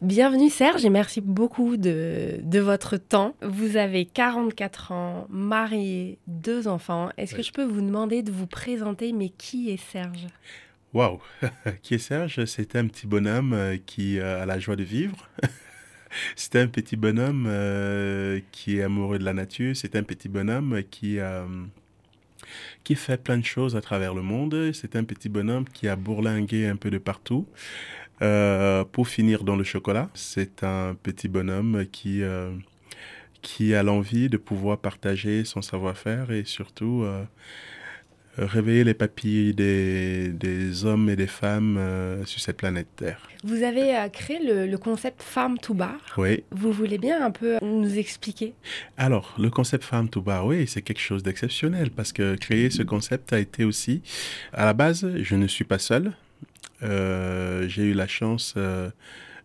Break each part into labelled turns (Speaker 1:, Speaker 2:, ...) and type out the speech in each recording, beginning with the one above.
Speaker 1: Bienvenue Serge et merci beaucoup de, votre temps. Vous avez 44 ans, marié, deux enfants. Est-ce que je peux vous demander de vous présenter, mais qui est Serge?
Speaker 2: Waouh Qui est Serge? C'est un petit bonhomme euh, qui a la joie de vivre. C'est un petit bonhomme euh, qui est amoureux de la nature. C'est un petit bonhomme qui, euh, qui fait plein de choses à travers le monde. C'est un petit bonhomme qui a bourlingué un peu de partout. Euh, pour finir dans le chocolat, c'est un petit bonhomme qui, qui a l'envie de pouvoir partager son savoir-faire et surtout réveiller les papilles des, des, hommes et des femmes euh, sur cette planète Terre.
Speaker 1: Vous avez euh, créé le, concept Farm to Bar.
Speaker 2: Oui.
Speaker 1: Vous voulez bien un peu nous expliquer?
Speaker 2: Alors, le concept Farm to Bar, oui, c'est quelque chose d'exceptionnel parce que créer ce concept a été aussi, à la base, je ne suis pas seul. Euh, j'ai eu la chance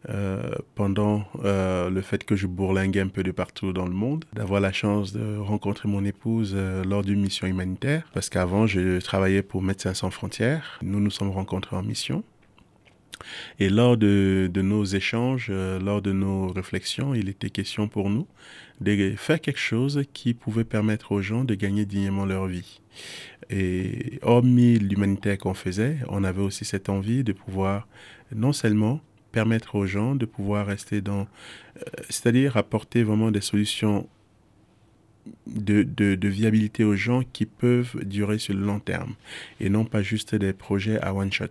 Speaker 2: euh, pendant euh, le fait que je bourlinguais un peu de partout dans le monde, d'avoir la chance de rencontrer mon épouse lors d'une mission humanitaire, parce qu'avant je travaillais pour Médecins sans frontières. Nous nous sommes rencontrés en mission. Et lors de nos échanges, lors de nos réflexions, il était question pour nous de faire quelque chose qui pouvait permettre aux gens de gagner dignement leur vie. Et hormis l'humanitaire qu'on faisait, on avait aussi cette envie de pouvoir non seulement permettre aux gens de pouvoir rester dans, euh, c'est-à-dire apporter vraiment des solutions de, de, viabilité aux gens qui peuvent durer sur le long terme et non pas juste des projets à one shot.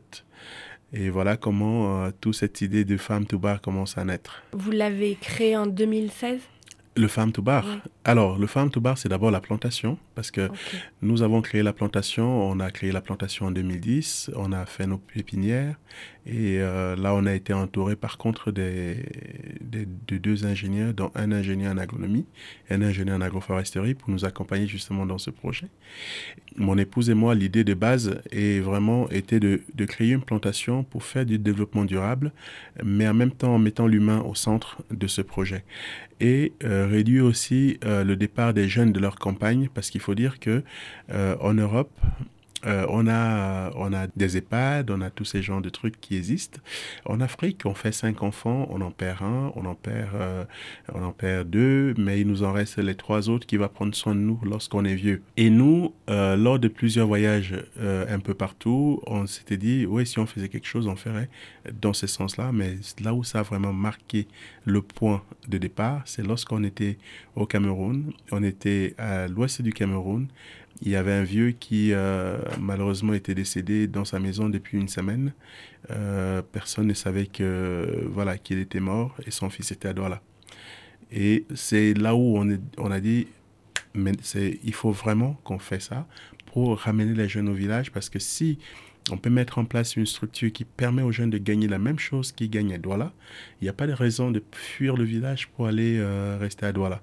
Speaker 2: Et voilà comment euh, toute cette idée de femme to bar commence à naître.
Speaker 1: Vous l'avez créé en 2016
Speaker 2: le farm to bar? Alors, le farm to bar, c'est d'abord la plantation, parce que nous avons créé la plantation, on a créé la plantation en 2010, on a fait nos pépinières, et euh, là, on a été entouré par contre des, de deux ingénieurs, dont un ingénieur en agronomie et un ingénieur en agroforesterie, pour nous accompagner justement dans ce projet. Mon épouse et moi, l'idée de base est vraiment été de, de créer une plantation pour faire du développement durable, mais en même temps en mettant l'humain au centre de ce projet. Et euh, réduire aussi euh, le départ des jeunes de leur campagne parce qu'il faut dire que euh, en Europe euh, on, a, on a des EHPAD, on a tous ces genres de trucs qui existent. En Afrique, on fait cinq enfants, on en perd un, on en perd, euh, on en perd deux, mais il nous en reste les trois autres qui vont prendre soin de nous lorsqu'on est vieux. Et nous, euh, lors de plusieurs voyages un peu partout, on s'était dit, oui, si on faisait quelque chose, on ferait dans ce sens-là, mais là où ça a vraiment marqué le point de départ, c'est lorsqu'on était au Cameroun, on était à l'ouest du Cameroun, il y avait un vieux qui euh, malheureusement était décédé dans sa maison depuis une semaine. Euh, personne ne savait que voilà qu'il était mort et son fils était à Douala. Et c'est là où on, a dit mais il faut vraiment qu'on fasse ça pour ramener les jeunes au village parce que si on peut mettre en place une structure qui permet aux jeunes de gagner la même chose qu'ils gagnent à Douala, il n'y a pas de raison de fuir le village pour aller euh, rester à Douala.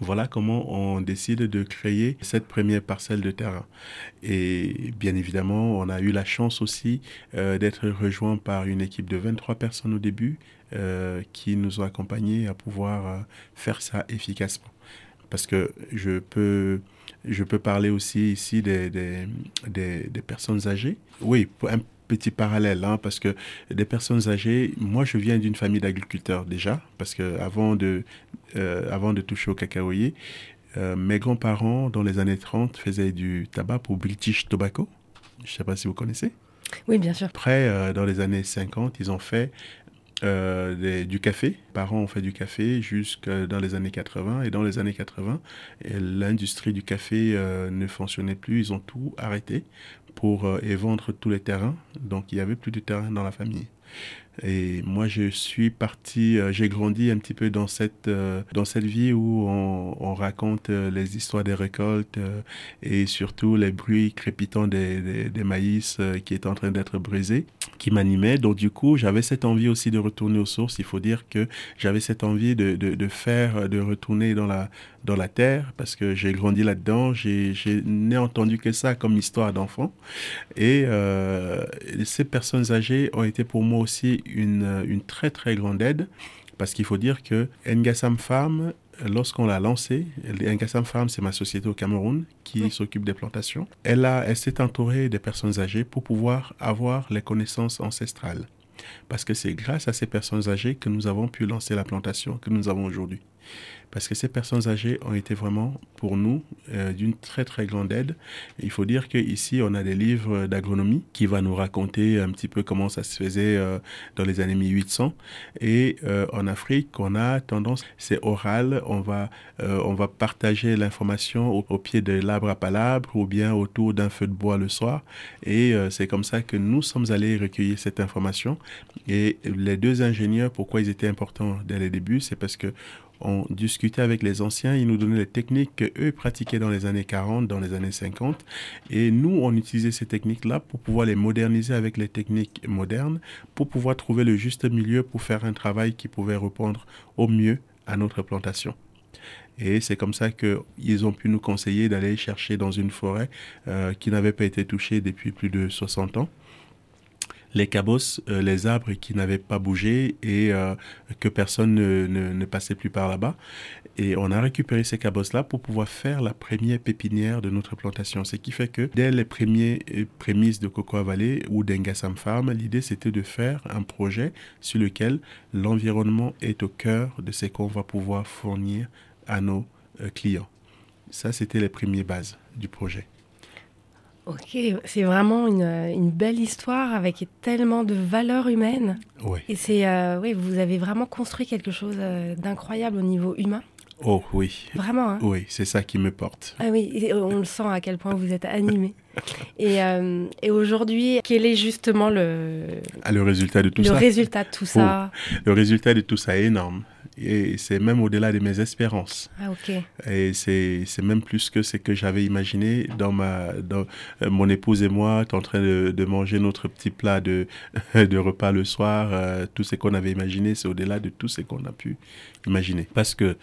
Speaker 2: Voilà comment on décide de créer cette première parcelle de terrain. Et bien évidemment, on a eu la chance aussi euh, d'être rejoint par une équipe de 23 personnes au début euh, qui nous ont accompagnés à pouvoir euh, faire ça efficacement. Parce que je peux, je peux parler aussi ici des, des, des, personnes âgées. Oui, petit parallèle, hein, parce que des personnes âgées, moi je viens d'une famille d'agriculteurs déjà, parce que avant de, euh, avant de toucher au cacaoyer, euh, mes grands-parents, dans les années 30, faisaient du tabac pour British Tobacco. Je ne sais pas si vous connaissez.
Speaker 1: Oui, bien sûr.
Speaker 2: Après, euh, dans les années 50, ils ont fait euh, du café. parents ont fait du café jusque dans les années 80. Et dans les années 80, l'industrie du café euh, ne fonctionnait plus. Ils ont tout arrêté pour et vendre tous les terrains. Donc il n'y avait plus de terrain dans la famille. Et moi, je suis parti, euh, j'ai grandi un petit peu dans cette, euh, dans cette vie où on, on raconte euh, les histoires des récoltes et surtout les bruits crépitants des, des, des maïs qui étaient en train d'être brisés, qui m'animaient. Donc, du coup, j'avais cette envie aussi de retourner aux sources. Il faut dire que j'avais cette envie de, de, faire, de retourner dans la, dans la terre parce que j'ai grandi là-dedans. J'ai, n'ai entendu que ça comme histoire d'enfant. Et ces personnes âgées ont été pour moi aussi une, une très très grande aide parce qu'il faut dire que Ngassam Farm, lorsqu'on l'a lancé, Ngassam Farm, c'est ma société au Cameroun qui s'occupe des plantations. Elle, a, elle s'est entourée des personnes âgées pour pouvoir avoir les connaissances ancestrales. Parce que c'est grâce à ces personnes âgées que nous avons pu lancer la plantation que nous avons aujourd'hui parce que ces personnes âgées ont été vraiment pour nous euh, d'une très très grande aide. il faut dire qu'ici, on a des livres d'agronomie qui vont nous raconter un petit peu comment ça se faisait euh, dans les années 1800. Et euh, en Afrique, on a tendance, c'est oral, on va, on va partager l'information au, pied de l'arbre à palabre ou bien autour d'un feu de bois le soir. Et c'est comme ça que nous sommes allés recueillir cette information. Et les deux ingénieurs, pourquoi ils étaient importants dès le début, c'est parce que on discutait avec les anciens, ils nous donnaient les techniques qu'eux pratiquaient dans les années 40, dans les années 50. Et nous, on utilisait ces techniques-là pour pouvoir les moderniser avec les techniques modernes, pour pouvoir trouver le juste milieu pour faire un travail qui pouvait répondre au mieux à notre plantation. Et c'est comme ça qu'ils ont pu nous conseiller d'aller chercher dans une forêt euh, qui n'avait pas été touchée depuis plus de 60 ans les cabosses, euh, les arbres qui n'avaient pas bougé et euh, que personne ne, passait plus par là-bas. Et on a récupéré ces cabosses-là pour pouvoir faire la première pépinière de notre plantation. Ce qui fait que dès les premiers euh, prémices de Cocoa Valley ou d'Engassam Farm, l'idée c'était de faire un projet sur lequel l'environnement est au cœur de ce qu'on va pouvoir fournir à nos clients. Ça, c'était les premières bases du projet.
Speaker 1: Ok, c'est vraiment une, une, belle histoire avec tellement de valeurs humaines.
Speaker 2: Oui.
Speaker 1: Et c'est, euh, oui, vous avez vraiment construit quelque chose euh, d'incroyable au niveau humain.
Speaker 2: Oh oui.
Speaker 1: Vraiment. Hein
Speaker 2: oui, c'est ça qui me porte.
Speaker 1: Ah oui, on le sent à quel point vous êtes animé. et, euh, et aujourd'hui, quel est justement le...
Speaker 2: Ah, le résultat de tout
Speaker 1: ça?
Speaker 2: Le
Speaker 1: résultat de tout ça?
Speaker 2: Oh, le résultat de tout ça est énorme et c'est même au-delà de mes espérances.
Speaker 1: Ah.
Speaker 2: Et c'est, même plus que ce que j'avais imaginé dans ma, dans, euh, mon épouse et moi, en train de, de, manger notre petit plat de, de repas le soir, euh, tout ce qu'on avait imaginé, c'est au-delà de tout ce qu'on a pu imaginer. Parce que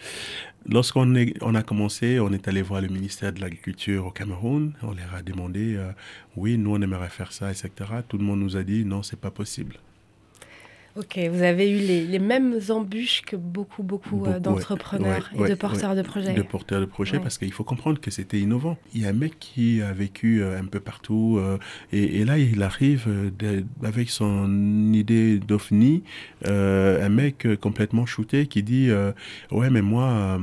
Speaker 2: lorsqu'on on a commencé, on est allé voir le ministère de l'Agriculture au Cameroun, on leur a demandé, euh, oui, nous on aimerait faire ça, etc. Tout le monde nous a dit, non, c'est pas possible.
Speaker 1: Ok, vous avez eu les, mêmes embûches que beaucoup, beaucoup, euh, d'entrepreneurs et de porteurs de projets.
Speaker 2: De porteurs de projets, parce qu'il faut comprendre que c'était innovant. Il y a un mec qui a vécu euh, un peu partout, euh, et, là, il arrive avec son idée d'OVNI, un mec complètement shooté qui dit Ouais, mais moi,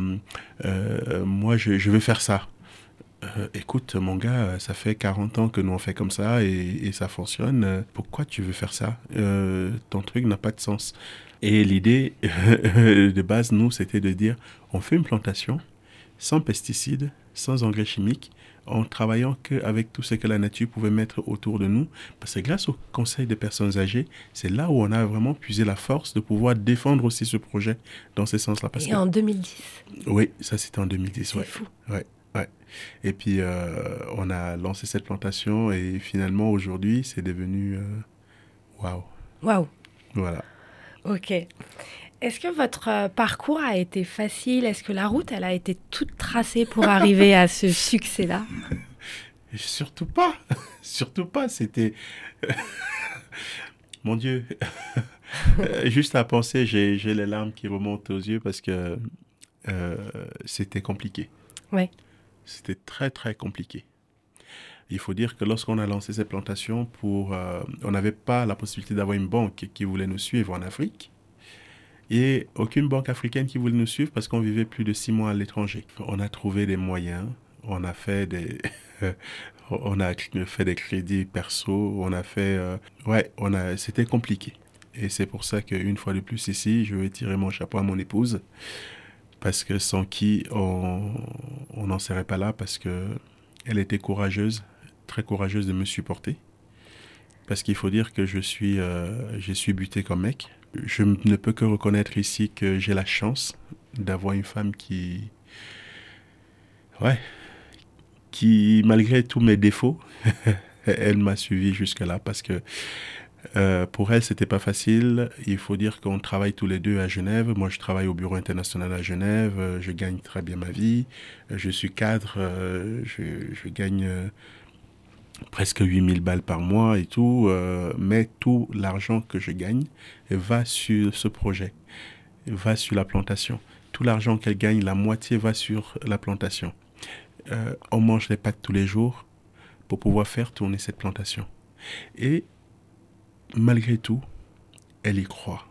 Speaker 2: moi je, je veux faire ça. Euh, écoute, mon gars, ça fait 40 ans que nous on fait comme ça et, ça fonctionne. Pourquoi tu veux faire ça? Euh, Ton truc n'a pas de sens. Et l'idée de base, nous, c'était de dire, on fait une plantation sans pesticides, sans engrais chimiques, en travaillant qu'avec tout ce que la nature pouvait mettre autour de nous. Parce que grâce au Conseil des personnes âgées, c'est là où on a vraiment puisé la force de pouvoir défendre aussi ce projet dans ce sens-là.
Speaker 1: Et en 2010
Speaker 2: Oui, ça c'était en 2010.
Speaker 1: C'est fou.
Speaker 2: Ouais. Et puis, euh, on a lancé cette plantation et finalement, aujourd'hui, c'est devenu euh, waouh.
Speaker 1: Waouh.
Speaker 2: Voilà.
Speaker 1: Ok. Est-ce que votre euh, parcours a été facile? Est-ce que la route, elle a été toute tracée pour arriver à ce succès-là?
Speaker 2: Surtout pas. Surtout pas. C'était. Mon Dieu. Juste à penser, j'ai les larmes qui remontent aux yeux parce que c'était compliqué.
Speaker 1: Ouais.
Speaker 2: C'était très très compliqué. Il faut dire que lorsqu'on a lancé ces plantations, euh, on n'avait pas la possibilité d'avoir une banque qui voulait nous suivre en Afrique. Et aucune banque africaine qui voulait nous suivre parce qu'on vivait plus de six mois à l'étranger. On a trouvé des moyens, on a fait des, on a fait des crédits perso, on a fait, euh, ouais, on a, c'était compliqué. Et c'est pour ça qu'une fois de plus ici, je vais tirer mon chapeau à mon épouse, parce que sans qui on n'en serait pas là, parce qu'elle était courageuse, très courageuse de me supporter. Parce qu'il faut dire que je suis, euh, suis buté comme mec. Je ne peux que reconnaître ici que j'ai la chance d'avoir une femme qui, ouais, qui malgré tous mes défauts, elle m'a suivi jusque-là parce que euh, pour elle, c'était pas facile. Il faut dire qu'on travaille tous les deux à Genève. Moi, je travaille au bureau international à Genève. Je gagne très bien ma vie. Je suis cadre. Euh, je, gagne euh, presque 8000 balles par mois et tout. mais tout l'argent que je gagne va sur ce projet, va sur la plantation. Tout l'argent qu'elle gagne, la moitié va sur la plantation. on mange les pâtes tous les jours pour pouvoir faire tourner cette plantation. Et malgré tout, elle y croit.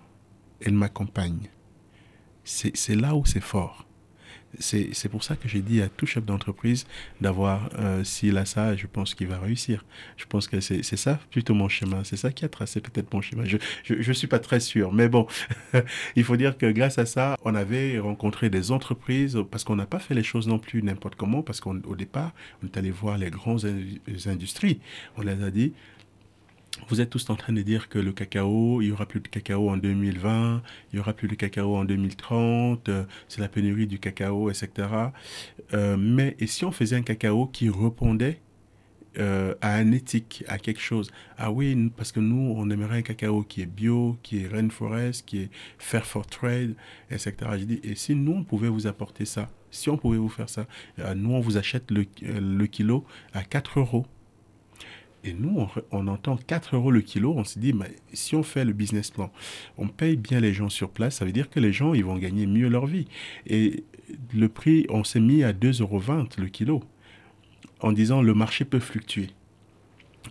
Speaker 2: Elle m'accompagne. C'est là où c'est fort. C'est pour ça que j'ai dit à tout chef d'entreprise d'avoir, euh, s'il a ça, je pense qu'il va réussir. Je pense que c'est ça plutôt mon chemin. C'est ça qui a tracé peut-être mon chemin. Je ne suis pas très sûr. Mais bon, il faut dire que grâce à ça, on avait rencontré des entreprises parce qu'on n'a pas fait les choses non plus n'importe comment. Parce qu'au départ, on est allé voir les grandes industries. On les a dit, vous êtes tous en train de dire que le cacao, il y aura plus de cacao en 2020, il y aura plus de cacao en 2030, euh, c'est la pénurie du cacao, etc. Euh, mais et si on faisait un cacao qui répondait euh, à un éthique, à quelque chose? Ah oui, parce que nous, on aimerait un cacao qui est bio, qui est rainforest, qui est fair for trade, etc. Je dis, et si nous, on pouvait vous apporter ça, si on pouvait vous faire ça, nous, on vous achète le, le kilo à 4 euros. Et nous, on, entend 4 euros le kilo. On se dit, mais si on fait le business plan, on paye bien les gens sur place, ça veut dire que les gens, ils vont gagner mieux leur vie. Et le prix, on s'est mis à 2,20 euros le kilo, en disant le marché peut fluctuer.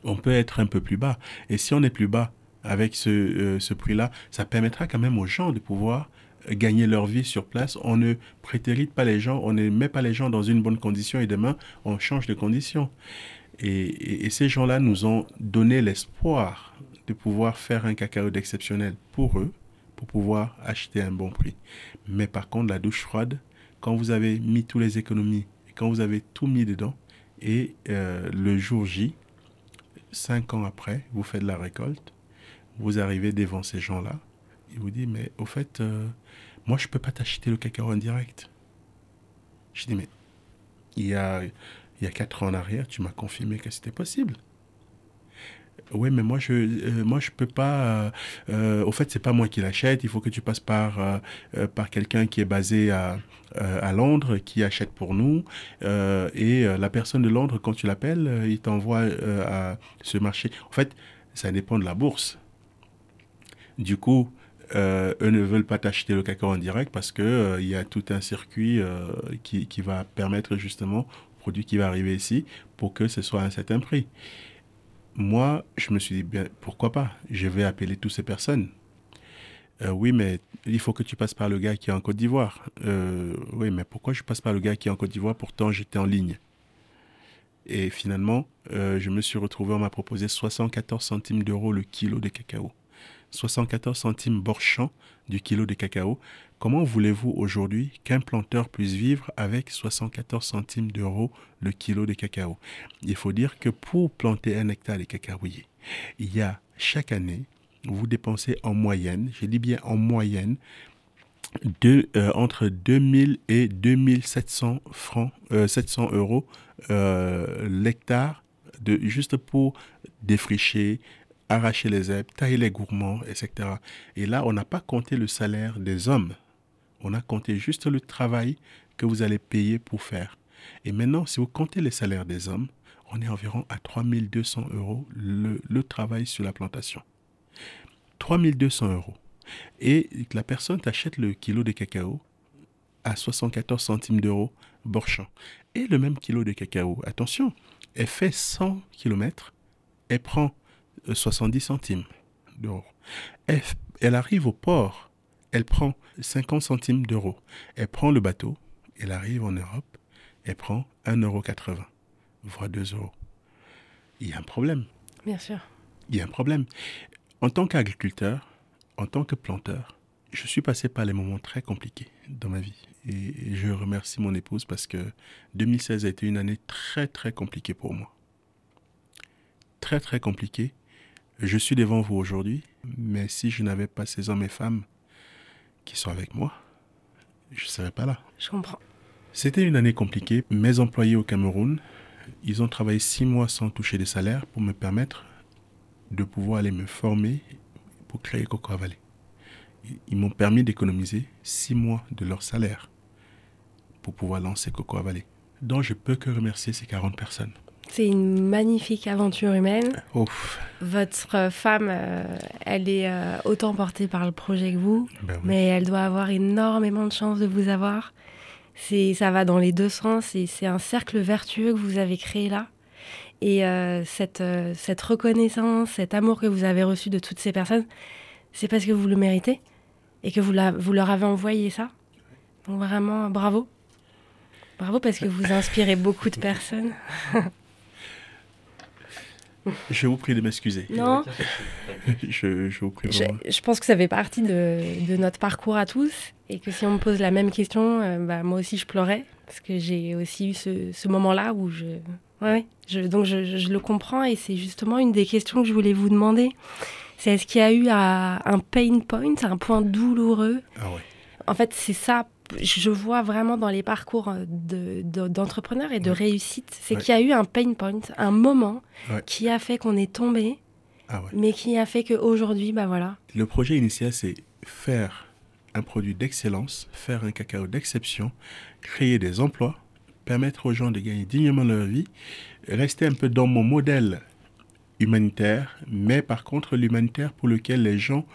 Speaker 2: On peut être un peu plus bas. Et si on est plus bas avec ce, euh, ce prix-là, ça permettra quand même aux gens de pouvoir gagner leur vie sur place. On ne prétérite pas les gens, on ne met pas les gens dans une bonne condition et demain, on change de condition. Et, ces gens-là nous ont donné l'espoir de pouvoir faire un cacao d'exceptionnel pour eux, pour pouvoir acheter un bon prix. Mais par contre, la douche froide, quand vous avez mis tous les économies, quand vous avez tout mis dedans, et euh, le jour J, cinq ans après, vous faites la récolte, vous arrivez devant ces gens-là, ils vous disent, mais au fait, euh, moi, je ne peux pas t'acheter le cacao en direct. Je dis, mais il y a il y a quatre ans en arrière, tu m'as confirmé que c'était possible. Oui, mais moi je euh, moi je peux pas. Euh, euh, au fait, c'est pas moi qui l'achète. Il faut que tu passes par par quelqu'un qui est basé à à Londres, qui achète pour nous. et la personne de Londres, quand tu l'appelles, il t'envoie à ce marché. En fait, ça dépend de la bourse. Du coup, eux ne veulent pas t'acheter le cacao en direct parce que il y a tout un circuit qui, qui va permettre justement produit qui va arriver ici pour que ce soit à un certain prix. Moi, je me suis dit, pourquoi pas? Je vais appeler toutes ces personnes. Euh, oui, mais il faut que tu passes par le gars qui est en Côte d'Ivoire. Euh, oui, mais pourquoi je passe par le gars qui est en Côte d'Ivoire? Pourtant, j'étais en ligne. Et finalement, euh, je me suis retrouvé, on m'a proposé 74 centimes d'euros le kilo de cacao. 74 centimes borchant du kilo de cacao. Comment voulez-vous aujourd'hui qu'un planteur puisse vivre avec 74 centimes d'euros le kilo de cacao? Il faut dire que pour planter un hectare de cacaoyer, il y a chaque année, vous dépensez en moyenne, je dis bien en moyenne, euh, entre 2000 et 2700 francs, 700 euh, euros euh, l'hectare juste pour défricher, arracher les herbes, tailler les gourmands, etc. Et là, on n'a pas compté le salaire des hommes. On a compté juste le travail que vous allez payer pour faire. Et maintenant, si vous comptez les salaires des hommes, on est environ à 3200 euros le, travail sur la plantation. 3200 euros. Et la personne t'achète le kilo de cacao à 74 centimes d'euros Borchamp. Et le même kilo de cacao, attention, elle fait 100 km, elle prend 70 euh, centimes d'euros. Elle, arrive au port, elle prend 50 centimes d'euros. Elle prend le bateau, elle arrive en Europe, elle prend 1,80 euro, voire 2 euros. Il y a un problème.
Speaker 1: Bien sûr.
Speaker 2: Il y a un problème. En tant qu'agriculteur, en tant que planteur, je suis passé par les moments très compliqués dans ma vie. Et je remercie mon épouse parce que 2016 a été une année très très compliquée pour moi. Très très compliquée. Je suis devant vous aujourd'hui, mais si je n'avais pas ces hommes et femmes qui sont avec moi, je ne serais pas là.
Speaker 1: Je comprends.
Speaker 2: C'était une année compliquée. Mes employés au Cameroun, ils ont travaillé six mois sans toucher de salaire pour me permettre de pouvoir aller me former pour créer Coco Valley. Ils m'ont permis d'économiser six mois de leur salaire pour pouvoir lancer Coco Valley. Donc je peux que remercier ces 40 personnes.
Speaker 1: C'est une magnifique aventure humaine.
Speaker 2: Ouf.
Speaker 1: Votre femme, euh, elle est euh, autant portée par le projet que vous,
Speaker 2: Ben oui.
Speaker 1: mais elle doit avoir énormément de chance de vous avoir. C'est, ça va dans les deux sens et c'est un cercle vertueux que vous avez créé là. Et euh, cette, cette reconnaissance, cet amour que vous avez reçu de toutes ces personnes, c'est parce que vous le méritez et que vous, la- vous leur avez envoyé ça. Donc vraiment, bravo. Bravo parce que vous inspirez beaucoup de personnes.
Speaker 2: Je vous prie de m'excuser.
Speaker 1: Non,
Speaker 2: Je, je vous prie
Speaker 1: je, je pense que ça fait partie de, de notre parcours à tous et que si on me pose la même question, euh, bah, moi aussi je pleurais parce que j'ai aussi eu ce, ce moment-là où je... Ouais, je, donc je, le comprends et c'est justement une des questions que je voulais vous demander. C'est est-ce qu'il y a eu un, un pain point, un point douloureux?
Speaker 2: Ah ouais.
Speaker 1: En fait, c'est ça, je vois vraiment dans les parcours de- de- d'entrepreneurs et de
Speaker 2: Ouais.
Speaker 1: réussite, c'est
Speaker 2: Ouais.
Speaker 1: qu'il y a eu un pain point, un moment
Speaker 2: Ouais.
Speaker 1: qui a fait qu'on est tombé,
Speaker 2: Ah
Speaker 1: mais qui a fait qu'aujourd'hui, bah voilà,
Speaker 2: Le projet initial, c'est faire un produit d'excellence, faire un cacao d'exception, créer des emplois, permettre aux gens de gagner dignement leur vie, rester un peu dans mon modèle humanitaire, mais par contre l'humanitaire pour lequel les gens,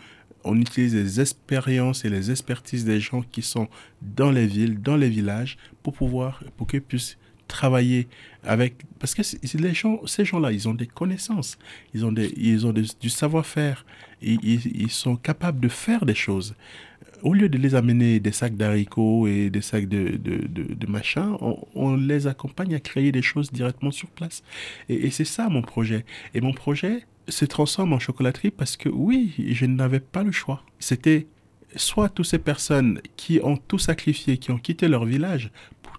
Speaker 2: on utilise les expériences et les expertises des gens qui sont dans les villes, dans les villages, pour pouvoir, pour qu'ils puissent travailler avec, parce que ces gens-là, ils ont des connaissances, ils ont, des, ils ont du savoir-faire, ils, ils- sont capables de faire des choses. Au lieu de les amener des sacs d'haricots et des sacs de, de, de, machin, on, les accompagne à créer des choses directement sur place. Et, et c'est ça mon projet. Et mon projet se transforme en chocolaterie parce que oui, je n'avais pas le choix. C'était soit toutes ces personnes qui ont tout sacrifié, qui ont quitté leur village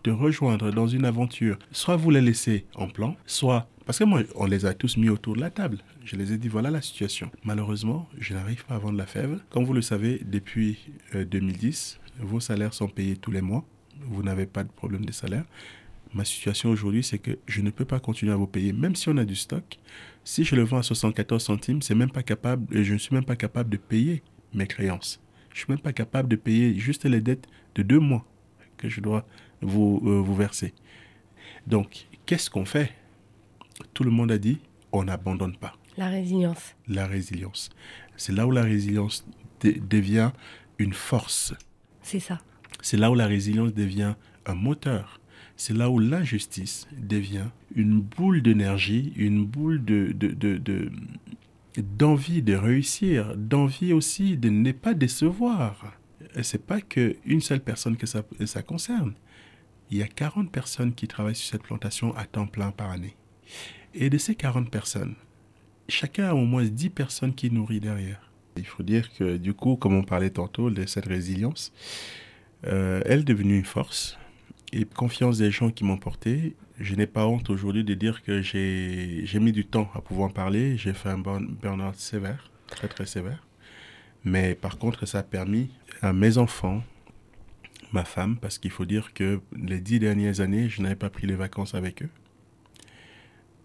Speaker 2: te rejoindre dans une aventure, soit vous les laissez en plan, soit... Parce que moi, on les a tous mis autour de la table. Je les ai dit, voilà la situation. Malheureusement, je n'arrive pas à vendre la fève. Comme vous le savez, depuis euh, 2010, vos salaires sont payés tous les mois. Vous n'avez pas de problème de salaire. Ma situation aujourd'hui, c'est que je ne peux pas continuer à vous payer, même si on a du stock. Si je le vends à 74 centimes, c'est même pas capable, je ne suis même pas capable de payer mes créances. Je suis même pas capable de payer juste les dettes de deux mois que je dois vous, euh, vous verser. Donc, qu'est-ce qu'on fait? Tout le monde a dit, on n'abandonne pas
Speaker 1: la résilience.
Speaker 2: la résilience. C'est là où la résilience de- devient une force.
Speaker 1: C'est ça.
Speaker 2: C'est là où la résilience devient un moteur. C'est là où l'injustice devient une boule d'énergie, une boule de, de, de- de- d'envie de réussir, d'envie aussi de ne pas décevoir. Et c'est pas qu'une seule personne que ça, ça concerne. Il y a 40 personnes qui travaillent sur cette plantation à temps plein par année. Et de ces 40 personnes, chacun a au moins 10 personnes qui nourrit derrière. Il faut dire que du coup, comme on parlait tantôt de cette résilience, euh, elle est devenue une force et confiance des gens qui m'ont porté. Je n'ai pas honte aujourd'hui de dire que j'ai mis du temps à pouvoir parler. J'ai fait un burn- burn-out sévère, très très sévère. Mais par contre, ça a permis à mes enfants, ma femme, parce qu'il faut dire que les dix dernières années, je n'avais pas pris les vacances avec eux.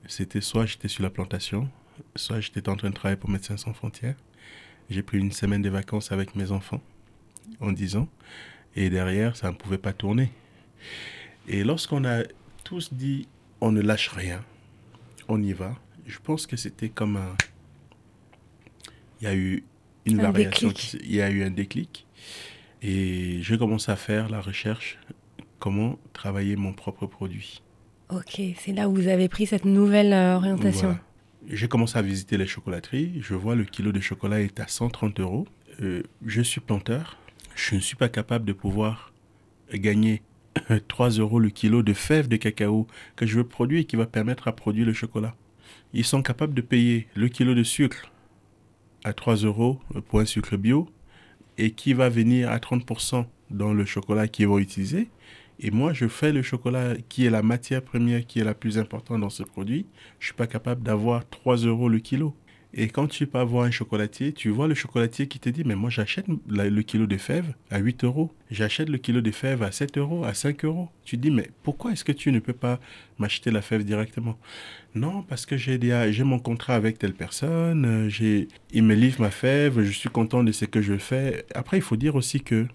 Speaker 2: C'était soit j'étais sur la plantation, soit j'étais en train de travailler pour Médecins sans frontières. J'ai pris une semaine de vacances avec mes enfants en 10 ans. Et derrière, ça ne pouvait pas tourner. Et lorsqu'on a tous dit on ne lâche rien, on y va, je pense que c'était comme un. Il y a eu une
Speaker 1: Un
Speaker 2: variation,
Speaker 1: déclic.
Speaker 2: il y a eu un déclic. Et j'ai commencé à faire la recherche comment travailler mon propre produit.
Speaker 1: Ok, c'est là où vous avez pris cette nouvelle euh, orientation.
Speaker 2: Voilà. J'ai commencé à visiter les chocolateries. Je vois le kilo de chocolat est à 130 euros. Euh, je suis planteur. Je ne suis pas capable de pouvoir gagner 3 euros le kilo de fèves de cacao que je veux produire et qui va permettre à produire le chocolat. Ils sont capables de payer le kilo de sucre à 3 euros pour un sucre bio et qui va venir à 30% dans le chocolat qu'ils vont utiliser. Et moi, je fais le chocolat qui est la matière première qui est la plus importante dans ce produit. Je ne suis pas capable d'avoir 3 euros le kilo. Et quand tu vas voir un chocolatier, tu vois le chocolatier qui te dit, mais moi j'achète le kilo de fèves à 8 euros, j'achète le kilo de fèves à 7 euros, à 5 euros. Tu dis, mais pourquoi est-ce que tu ne peux pas m'acheter la fève directement? Non, parce que j'ai j'ai mon contrat avec telle personne, euh, j'ai, il me livre ma fève, je suis content de ce que je fais. Après, il faut dire aussi que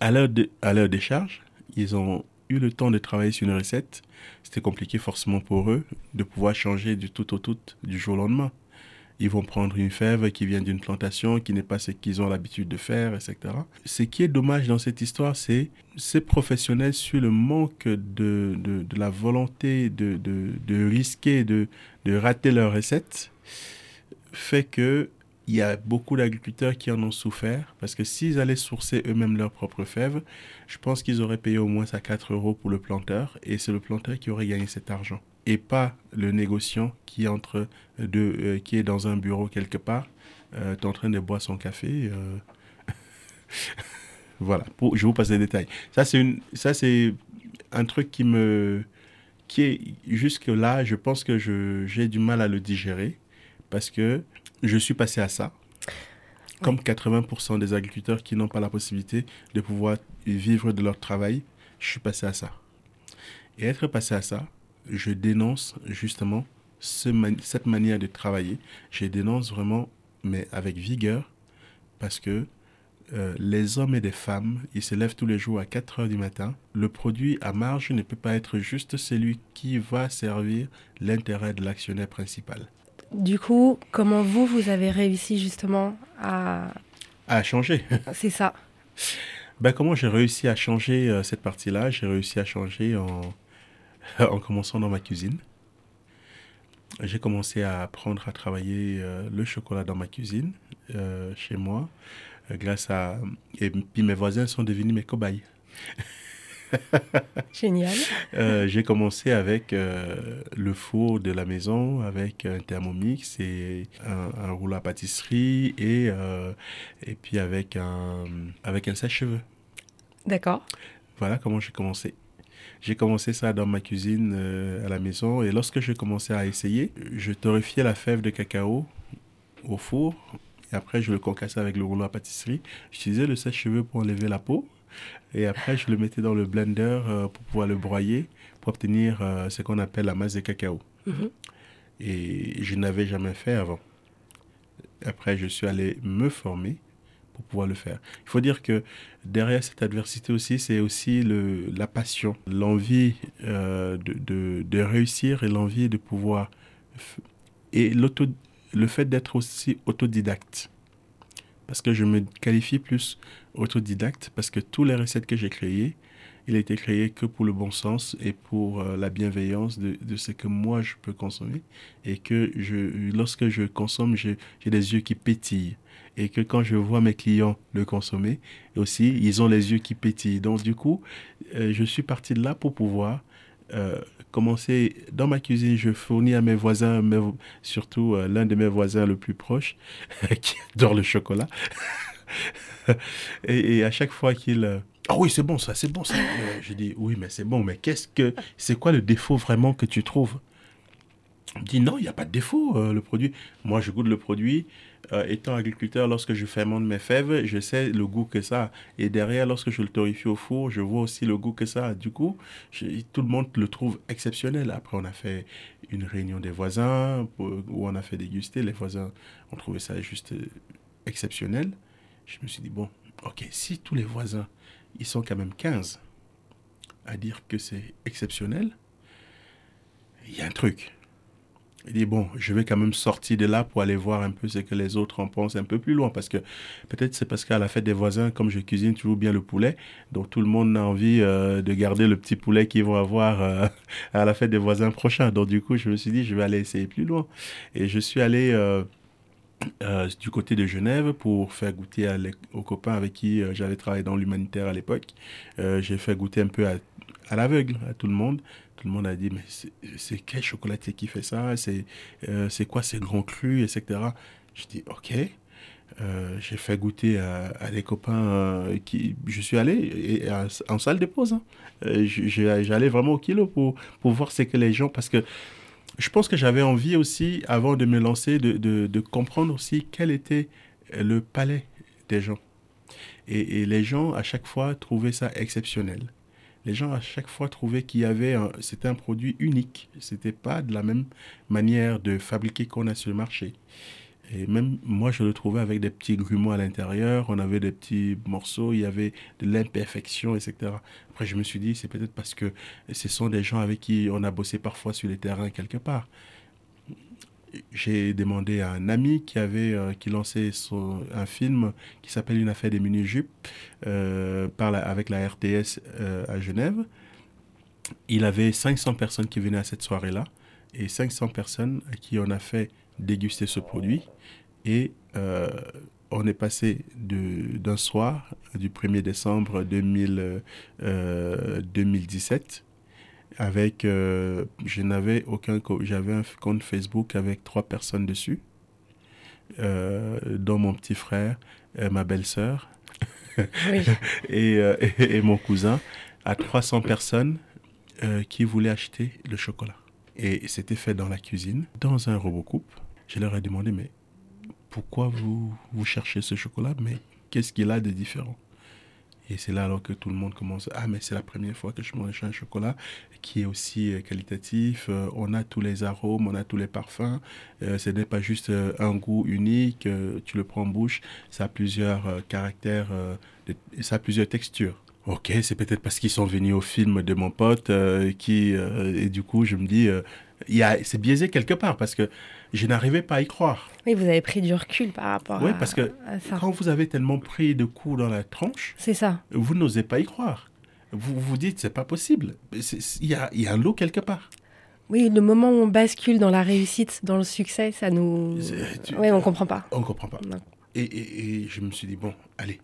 Speaker 2: à l'heure de, à leur décharge, ils ont eu le temps de travailler sur une recette. C'était compliqué forcément pour eux de pouvoir changer du tout au tout du jour au lendemain. Ils vont prendre une fève qui vient d'une plantation, qui n'est pas ce qu'ils ont l'habitude de faire, etc. Ce qui est dommage dans cette histoire, c'est ces professionnels sur le manque de, de, la volonté de, de risquer, de, rater leur recette, fait que il y a beaucoup d'agriculteurs qui en ont souffert parce que s'ils allaient sourcer eux-mêmes leurs propres fèves, je pense qu'ils auraient payé au moins à 4 euros pour le planteur et c'est le planteur qui aurait gagné cet argent et pas le négociant qui, entre deux, euh, qui est dans un bureau quelque part, euh, en train de boire son café. Euh. voilà, je vous passe les détails. Ça, c'est, une, ça, c'est un truc qui me. qui est jusque-là, je pense que je, j'ai du mal à le digérer parce que je suis passé à ça. Comme 80% des agriculteurs qui n'ont pas la possibilité de pouvoir vivre de leur travail, je suis passé à ça. Et être passé à ça, je dénonce justement cette manière de travailler. Je dénonce vraiment, mais avec vigueur, parce que euh, les hommes et les femmes, ils se lèvent tous les jours à 4 heures du matin. Le produit à marge ne peut pas être juste celui qui va servir l'intérêt de l'actionnaire principal.
Speaker 1: Du coup, comment vous, vous avez réussi justement à...
Speaker 2: À changer.
Speaker 1: C'est ça.
Speaker 2: Ben, comment j'ai réussi à changer euh, cette partie-là? J'ai réussi à changer en, en commençant dans ma cuisine. J'ai commencé à apprendre à travailler euh, le chocolat dans ma cuisine, euh, chez moi, grâce à... Et puis mes voisins sont devenus mes cobayes.
Speaker 1: Génial.
Speaker 2: Euh, j'ai commencé avec euh, le four de la maison, avec un thermomix et un, rouleau à pâtisserie et, euh, et puis avec un, avec un sèche-cheveux.
Speaker 1: D'accord.
Speaker 2: Voilà comment j'ai commencé. J'ai commencé ça dans ma cuisine à la maison et lorsque j'ai commencé à essayer, je torréfiais la fève de cacao au four et après je le concassais avec le rouleau à pâtisserie. J'utilisais le sèche-cheveux pour enlever la peau et après, je le mettais dans le blender euh, pour pouvoir le broyer, pour obtenir euh, ce qu'on appelle la masse de cacao. Mhm. Et je n'avais jamais fait avant. Après, je suis allé me former pour pouvoir le faire. Il faut dire que derrière cette adversité aussi, c'est aussi le, la passion, l'envie euh, de, de, de, réussir et l'envie de pouvoir... Et le fait d'être aussi autodidacte. Parce que je me qualifie plus autodidacte parce que toutes les recettes que j'ai créées, il a été créé que pour le bon sens et pour euh, la bienveillance de, de, ce que moi je peux consommer. Et que je, lorsque je consomme, j'ai des yeux qui pétillent. Et que quand je vois mes clients le consommer, aussi, ils ont les yeux qui pétillent. Donc, du coup, euh, je suis parti de là pour pouvoir euh, commencer dans ma cuisine. Je fournis à mes voisins, surtout l'un de mes voisins le plus proche, qui adore le chocolat. et, à chaque fois qu'il... Euh, ah oui, c'est bon ça, c'est bon ça. Euh, je dis, oui, mais c'est bon, mais qu'est-ce que... C'est quoi le défaut vraiment que tu trouves? Il me dit, non, il n'y a pas de défaut, euh, le produit. Moi, je goûte le produit. étant agriculteur, lorsque je fermente mes fèves, je sais le goût que ça a. Et derrière, lorsque je le torrifie au four, je vois aussi le goût que ça a. Du coup, tout le monde le trouve exceptionnel. Après, on a fait une réunion des voisins où on a fait déguster. Les voisins ont trouvé ça juste exceptionnel je me suis dit, bon, ok, si tous les voisins, ils sont quand même 15 à dire que c'est exceptionnel, il y a un truc. Il dit, bon, je vais quand même sortir de là pour aller voir un peu ce que les autres en pensent un peu plus loin. Parce que peut-être c'est parce qu'à la fête des voisins, comme je cuisine toujours bien le poulet, donc tout le monde a envie euh, de garder le petit poulet qu'ils vont avoir euh, à la fête des voisins prochains. Donc du coup, je me suis dit, je vais aller essayer plus loin. Et je suis allé... Euh, du côté de Genève pour faire goûter aux copains avec qui j'avais travaillé dans l'humanitaire à l'époque. J'ai fait goûter un peu à, l'aveugle à tout le monde. Tout le monde a dit, mais c'est quel chocolatier qui fait ça? C'est c'est quoi ces grands crus, etc. Je dis, ok. j'ai fait goûter à, des copains qui. Je suis allé et, en salle de pause. Hein. J'allais vraiment au kilo pour, pour voir ce que les gens. Parce que je pense que j'avais envie aussi, avant de me lancer, de, de, comprendre aussi quel était le palais des gens. Et, les gens, à chaque fois, trouvaient ça exceptionnel. Les gens, à chaque fois, trouvaient qu'il y avait, c'était un produit unique. C'était pas de la même manière de fabriquer qu'on a sur le marché. Et même moi, je le trouvais avec des petits grumeaux à l'intérieur, on avait des petits morceaux, il y avait de l'imperfection, etc. Après, je me suis dit, c'est peut-être parce que ce sont des gens avec qui on a bossé parfois sur les terrains quelque part. J'ai demandé à un ami qui avait euh, qui lançait son, un film qui s'appelle Une affaire des mini-jupes euh, avec la RTS euh, à Genève. Il avait 500 personnes qui venaient à cette soirée-là et 500 personnes à qui on a fait déguster ce produit. Et euh, on est passé d'un soir du 1er décembre 2000, 2017 euh, avec, euh, je n'avais aucun, j'avais un compte Facebook avec trois personnes dessus, dont mon petit frère, ma belle-sœur et, et, mon cousin, à 300 personnes qui voulaient acheter le chocolat. Et c'était fait dans la cuisine, dans un robot coupe. Je leur ai demandé, mais pourquoi vous, vous cherchez ce chocolat? Mais qu'est-ce qu'il a de différent? Et c'est là alors que tout le monde commence, ah mais c'est la première fois que je mange un chocolat qui est aussi euh, qualitatif, euh, on a tous les arômes, on a tous les parfums, euh, ce n'est pas juste un goût unique, tu le prends en bouche, ça a plusieurs caractères, ça a plusieurs textures. Ok, c'est peut-être parce qu'ils sont venus au film de mon pote qui et du coup je me dis c'est biaisé quelque part parce que je n'arrivais pas à y croire.
Speaker 1: Oui, vous avez pris du recul par rapport
Speaker 2: oui, parce que quand vous avez tellement pris de coups dans la tronche,
Speaker 1: c'est ça.
Speaker 2: Vous n'osez pas y croire. Vous vous dites, c'est pas possible. Il y a, y a un lot quelque part.
Speaker 1: Oui, le moment où on bascule dans la réussite, dans le succès, ça nous. Oui, on comprend pas.
Speaker 2: On comprend pas. Et, et, et, je me suis dit bon, allez,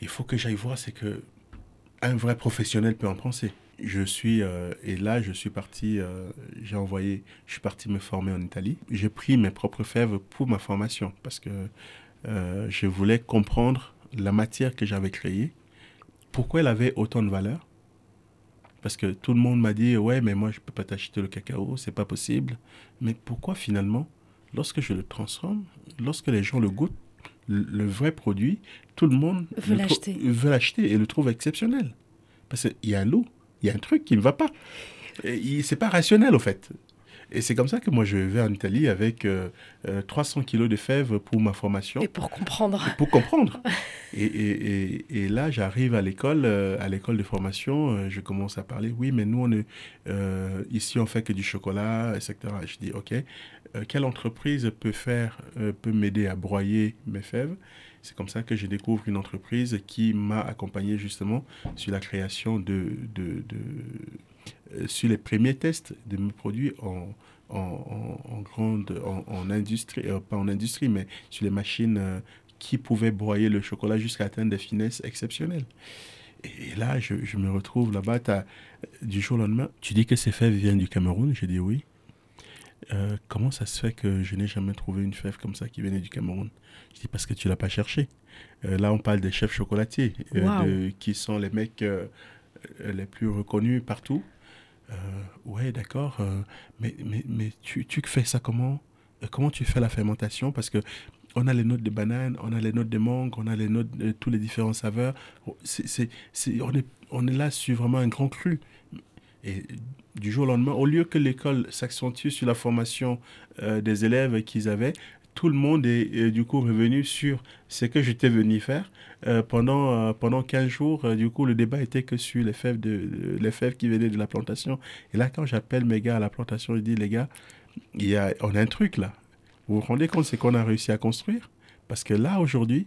Speaker 2: il faut que j'aille voir, c'est que un vrai professionnel peut en penser je suis euh, et là je suis parti euh, j'ai envoyé je suis parti me former en Italie. J'ai pris mes propres fèves pour ma formation parce que euh, je voulais comprendre la matière que j'avais créée pourquoi elle avait autant de valeur. Parce que tout le monde m'a dit ouais mais moi je peux pas t'acheter le cacao c'est pas possible. Mais pourquoi finalement lorsque je le transforme lorsque les gens le goûtent le, vrai produit tout le monde
Speaker 1: veut l'acheter.
Speaker 2: et le trouve exceptionnel. Parce qu'il y a lot il y a un truc qui ne va pas. C'est pas rationnel, au fait. Et c'est comme ça que moi, je vais en Italie avec 300 euh, euh, kilos de fèves pour ma formation.
Speaker 1: Et pour comprendre.
Speaker 2: pour comprendre. et, et, et, là, j'arrive à l'école, euh, à l'école de formation, je commence à parler. Oui, mais nous, on est, ici, on fait que du chocolat, etc. Je dis, OK, quelle entreprise peut faire, peut m'aider à broyer mes fèves? C'est comme ça que je découvre une entreprise qui m'a accompagné justement sur la création de, de, euh, sur les premiers tests de mes produits en, en, grande, en, industrie, euh, pas en industrie, mais sur les machines euh, qui pouvaient broyer le chocolat jusqu'à atteindre des finesses exceptionnelles. Et là, je, me retrouve là-bas, du jour au lendemain, tu dis que ces fèves viennent du Cameroun? Je dis oui. Euh, comment ça se fait que je n'ai jamais trouvé une fève comme ça qui venait du Cameroun? Je dis parce que tu l'as pas cherché. Euh, là, on parle des chefs chocolatiers, euh, qui sont les mecs les plus reconnus partout. ouais, d'accord. mais mais, mais tu, tu, fais ça comment? Comment tu fais la fermentation? Parce que on a les notes de banane, on a les notes de mangue, on a les notes de tous les différents saveurs. C'est, on, est, on est là sur vraiment un grand cru. Et du jour au lendemain, au lieu que l'école s'accentue sur la formation euh, des élèves qu'ils avaient, tout le monde est, du coup revenu sur ce que j'étais venu faire. Euh, pendant, euh, pendant 15 jours, du coup, le débat était que sur les fèves, de, les fèves qui venaient de la plantation. Et là, quand j'appelle mes gars à la plantation, je dis, les gars, y a, on a un truc là. Vous vous rendez compte, c'est qu'on a réussi à construire? Parce que là, aujourd'hui,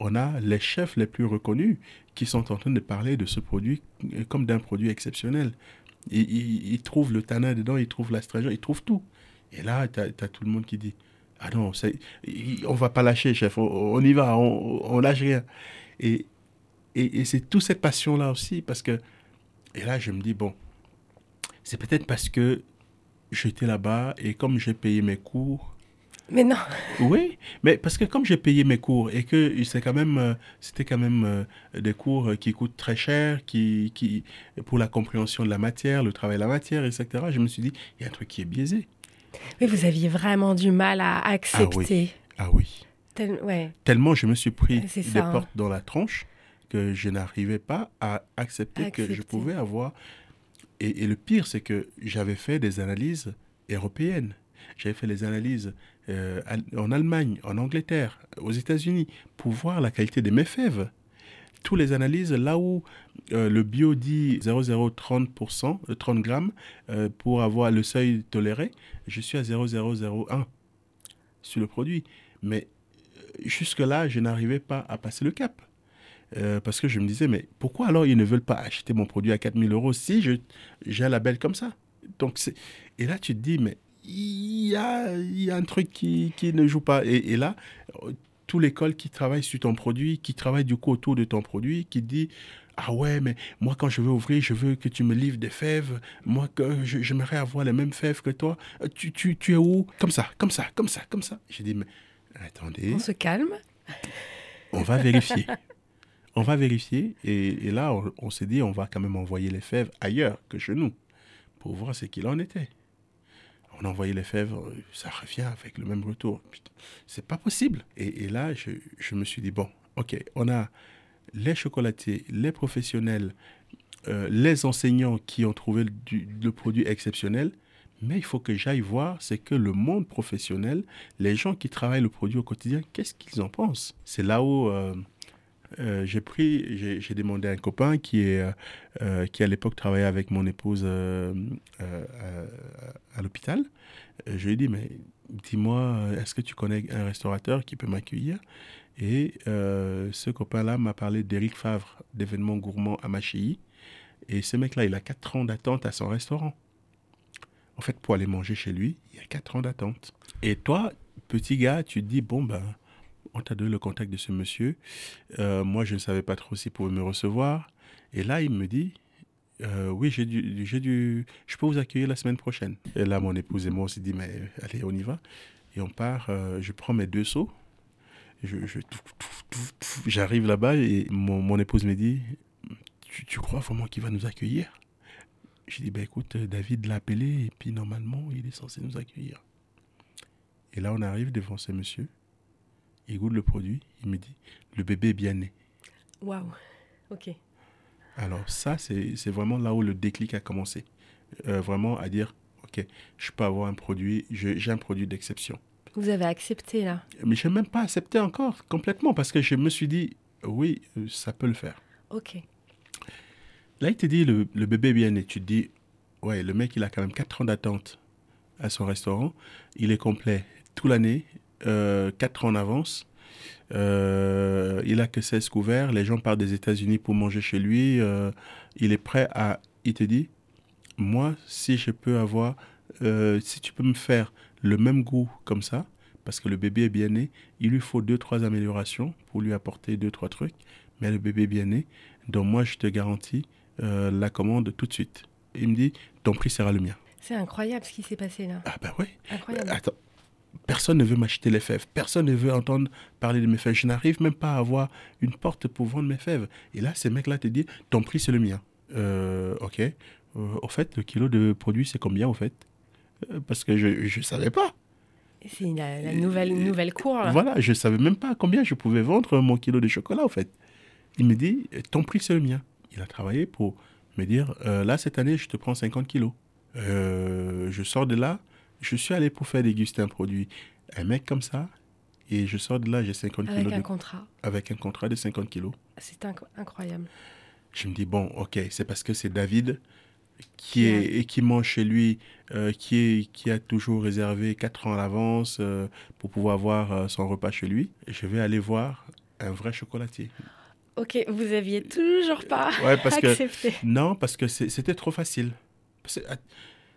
Speaker 2: on a les chefs les plus reconnus qui sont en train de parler de ce produit comme d'un produit exceptionnel. Ils, ils, trouvent le tanin dedans, ils trouvent l'astringent, ils trouvent tout. Et là, tu as, tout le monde qui dit Ah non, on va pas lâcher, chef, on, y va, on, on, lâche rien. Et, et, c'est toute cette passion-là aussi, parce que. Et là, je me dis Bon, c'est peut-être parce que j'étais là-bas et comme j'ai payé mes cours.
Speaker 1: Mais non.
Speaker 2: Oui, mais parce que comme j'ai payé mes cours et que c'est quand même, euh, c'était quand même euh, des cours qui coûtent très cher, qui, qui, pour la compréhension de la matière, le travail de la matière, etc., je me suis dit, il y a un truc qui est biaisé.
Speaker 1: Mais vous aviez vraiment du mal à accepter.
Speaker 2: Ah oui.
Speaker 1: Ah oui. ouais.
Speaker 2: Tellement je me suis pris des
Speaker 1: hein.
Speaker 2: portes dans la tronche que je n'arrivais pas à accepter, que je pouvais avoir. Et, et le pire, c'est que j'avais fait des analyses européennes. J'avais fait les analyses euh, en Allemagne, en Angleterre, aux États-Unis, pour voir la qualité de mes fèves. Toutes les analyses, là où euh, le bio dit 0,030%, 30 euh, grammes, pour avoir le seuil toléré, je suis à 0,001 sur le produit. Mais jusque-là, je n'arrivais pas à passer le cap. parce que je me disais, mais pourquoi alors ils ne veulent pas acheter mon produit à 4000 euros si j'ai un label comme ça? Donc Et là, tu te dis, mais il y a, y a un truc qui, qui ne joue pas. Et, là, tout l'école qui travaille sur ton produit, qui travaille du coup autour de ton produit, qui dit ah ouais, mais moi quand je veux ouvrir, je veux que tu me livres des fèves. Moi, que j'aimerais avoir les mêmes fèves que toi. Tu, tu, tu es où? Comme ça, comme ça, comme ça, comme ça. J'ai dit, mais attendez.
Speaker 1: On se calme.
Speaker 2: On va vérifier. on va vérifier. Et, et là, on, on s'est dit, on va quand même envoyer les fèves ailleurs que chez nous pour voir ce qu'il en était on a envoyé les fèves, ça revient avec le même retour. C'est pas possible. Et, là, je, me suis dit, bon, ok, on a les chocolatiers, les professionnels, euh, les enseignants qui ont trouvé le, produit exceptionnel, mais il faut que j'aille voir, c'est que le monde professionnel, les gens qui travaillent le produit au quotidien, qu'est-ce qu'ils en pensent? C'est là où euh, euh, j'ai pris, j'ai demandé à un copain qui, est, euh, euh, qui à l'époque travaillait avec mon épouse à, l'hôpital. Je lui ai dit, mais dis-moi, est-ce que tu connais un restaurateur qui peut m'accueillir? Et ce copain-là m'a parlé d'Éric Favre, d'événements gourmands à Machilly. Et ce mec-là, il a 4 ans d'attente à son restaurant. En fait, pour aller manger chez lui, il y a 4 ans d'attente. Et toi, petit gars, tu te dis, bon, ben on t'a donné le contact de ce monsieur. Euh, moi, je ne savais pas trop s'il pouvait me recevoir. Et là, il me dit, euh, oui, j'ai dû, j'ai dû, je peux vous accueillir la semaine prochaine. Et là, mon épouse et moi, on s'est dit, mais allez, on y va. Et on part, euh, je prends mes deux seaux. J'arrive là-bas et mon, épouse me dit, tu, crois vraiment qu'il va nous accueillir? Je dis, ben écoute, David l'a appelé et puis normalement, il est censé nous accueillir. Et là, on arrive devant ce monsieur il goûte le produit, il me dit, le bébé est bien né.
Speaker 1: Waouh, ok.
Speaker 2: Alors ça, c'est vraiment là où le déclic a commencé. Euh, vraiment à dire, ok, je peux avoir un produit, j'ai un produit d'exception.
Speaker 1: Vous avez accepté là?
Speaker 2: Mais je n'ai même pas accepté encore complètement parce que je me suis dit, oui, euh, ça peut le faire.
Speaker 1: Ok.
Speaker 2: Là, il te dit, le, le bébé est bien né. Tu te dis, ouais, le mec, il a quand même 4 ans d'attente à son restaurant. Il est complet toute l'année. Euh, quatre ans en avance. Euh, il a que 16 couverts. Les gens partent des États-Unis pour manger chez lui. Euh, il est prêt à. Il te dit Moi, si je peux avoir. si tu peux me faire le même goût comme ça, parce que le bébé est bien né, il lui faut deux, trois améliorations pour lui apporter deux, trois trucs. Mais le bébé est bien né. Donc, moi, je te garantis la commande tout de suite. Il me dit Ton prix sera le mien.
Speaker 1: C'est incroyable ce qui s'est passé là.
Speaker 2: Ah, ben oui.
Speaker 1: Incroyable.
Speaker 2: Attends, Personne ne veut m'acheter les fèves. Personne ne veut entendre parler de mes fèves. Je n'arrive même pas à avoir une porte pour vendre mes fèves. Et là, ces mecs-là te disent, ton prix, c'est le mien. Euh, ok. Euh, au fait, le kilo de produit, c'est combien, au fait? Euh, Parce que je ne savais pas.
Speaker 1: C'est la, nouvelle, nouvelle cour.
Speaker 2: Voilà, je ne savais même pas combien je pouvais vendre mon kilo de chocolat, au fait. Il me dit, ton prix, c'est le mien. Il a travaillé pour me dire, là, cette année, je te prends 50 kilos. je sors de là, je suis allé pour faire déguster un produit. Un mec comme ça, et je sors de là, j'ai 50
Speaker 1: kilos. Avec un contrat.
Speaker 2: Avec un contrat de 50 kilos.
Speaker 1: C'est incroyable.
Speaker 2: Je me dis, bon, ok, c'est parce que c'est David qui, est, et qui mange chez lui, euh, qui, est, qui a toujours réservé 4 ans à l'avance euh, pour pouvoir avoir euh, son repas chez lui. Et je vais aller voir un vrai chocolatier.
Speaker 1: Ok, vous aviez toujours pas
Speaker 2: ouais, parce
Speaker 1: accepté.
Speaker 2: Que, non, parce que c'était trop facile.